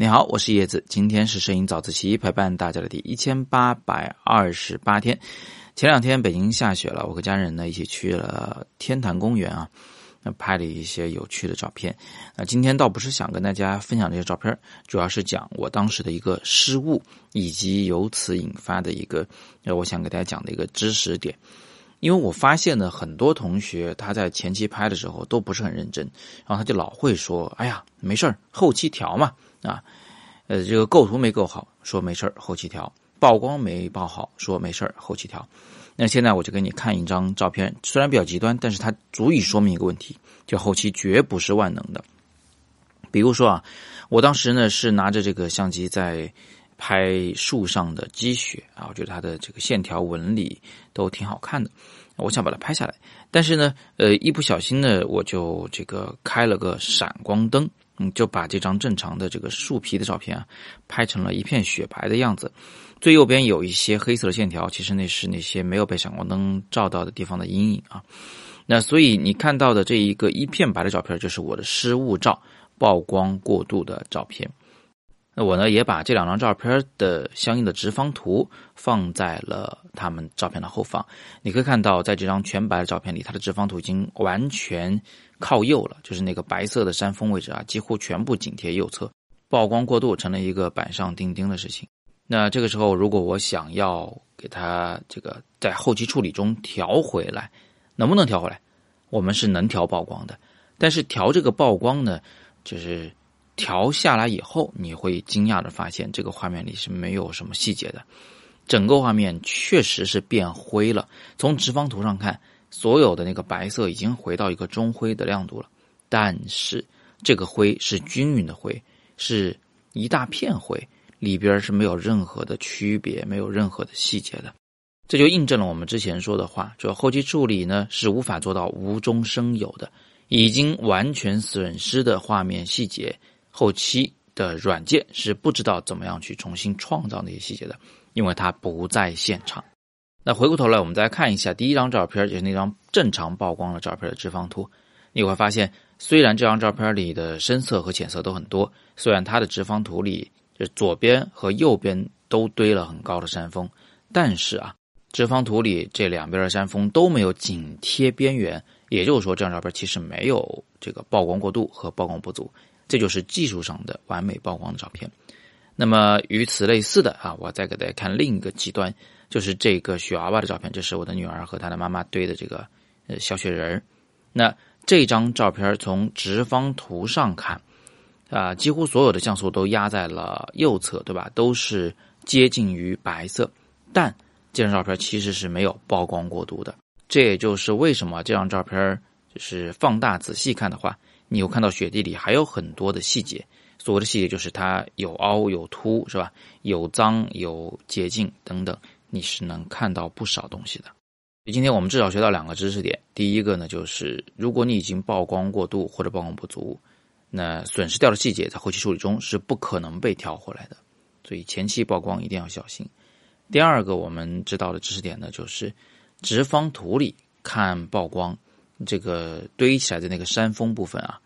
你好，我是叶子，今天是摄影早自习陪伴大家的第一千八百二十八天。前两天北京下雪了，我和家人呢一起去了天坛公园啊，那拍了一些有趣的照片。那今天倒不是想跟大家分享这些照片，主要是讲我当时的一个失误，以及由此引发的一个，呃，我想给大家讲的一个知识点。因为我发现呢，很多同学他在前期拍的时候都不是很认真，然后他就老会说：“哎呀，没事儿，后期调嘛。”啊，呃，这个构图没构好，说没事儿，后期调；曝光没曝好，说没事儿，后期调。那现在我就给你看一张照片，虽然比较极端，但是它足以说明一个问题，就后期绝不是万能的。比如说啊，我当时呢是拿着这个相机在拍树上的积雪啊，我觉得它的这个线条纹理都挺好看的，我想把它拍下来，但是呢，呃，一不小心呢，我就这个开了个闪光灯。嗯，就把这张正常的这个树皮的照片啊，拍成了一片雪白的样子。最右边有一些黑色的线条，其实那是那些没有被闪光灯照到的地方的阴影啊。那所以你看到的这一个一片白的照片，就是我的失误照，曝光过度的照片。那我呢，也把这两张照片的相应的直方图放在了他们照片的后方。你可以看到，在这张全白的照片里，它的直方图已经完全靠右了，就是那个白色的山峰位置啊，几乎全部紧贴右侧，曝光过度成了一个板上钉钉的事情。那这个时候，如果我想要给它这个在后期处理中调回来，能不能调回来？我们是能调曝光的，但是调这个曝光呢，就是。调下来以后，你会惊讶的发现，这个画面里是没有什么细节的，整个画面确实是变灰了。从直方图上看，所有的那个白色已经回到一个中灰的亮度了，但是这个灰是均匀的灰，是一大片灰，里边是没有任何的区别，没有任何的细节的。这就印证了我们之前说的话，就后期处理呢是无法做到无中生有的，已经完全损失的画面细节。后期的软件是不知道怎么样去重新创造那些细节的，因为它不在现场。那回过头来，我们再看一下第一张照片，就是那张正常曝光的照片的直方图，你会发现，虽然这张照片里的深色和浅色都很多，虽然它的直方图里就左边和右边都堆了很高的山峰，但是啊，直方图里这两边的山峰都没有紧贴边缘，也就是说，这张照片其实没有这个曝光过度和曝光不足。这就是技术上的完美曝光的照片。那么与此类似的啊，我再给大家看另一个极端，就是这个雪娃娃的照片。这是我的女儿和她的妈妈堆的这个呃小雪人那这张照片从直方图上看啊，几乎所有的像素都压在了右侧，对吧？都是接近于白色。但这张照片其实是没有曝光过度的。这也就是为什么这张照片就是放大仔细看的话。你有看到雪地里还有很多的细节，所谓的细节就是它有凹有凸，是吧？有脏有洁净等等，你是能看到不少东西的。今天我们至少学到两个知识点，第一个呢就是如果你已经曝光过度或者曝光不足，那损失掉的细节在后期处理中是不可能被调回来的，所以前期曝光一定要小心。第二个我们知道的知识点呢就是直方图里看曝光。这个堆起来的那个山峰部分啊，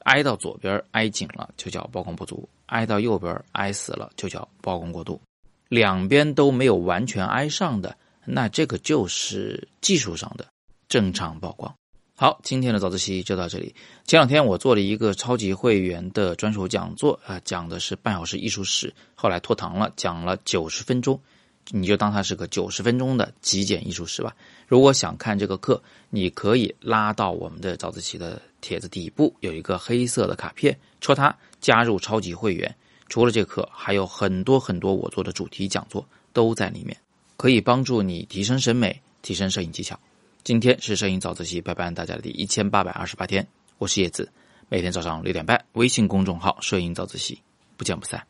挨到左边挨紧了就叫曝光不足，挨到右边挨死了就叫曝光过度，两边都没有完全挨上的，那这个就是技术上的正常曝光。好，今天的早自习就到这里。前两天我做了一个超级会员的专属讲座啊，讲的是半小时艺术史，后来拖堂了，讲了九十分钟。你就当它是个九十分钟的极简艺术史吧。如果想看这个课，你可以拉到我们的早自习的帖子底部有一个黑色的卡片，戳它加入超级会员。除了这课，还有很多很多我做的主题讲座都在里面，可以帮助你提升审美、提升摄影技巧。今天是摄影早自习陪伴大家的第一千八百二十八天，我是叶子，每天早上六点半，微信公众号“摄影早自习”，不见不散。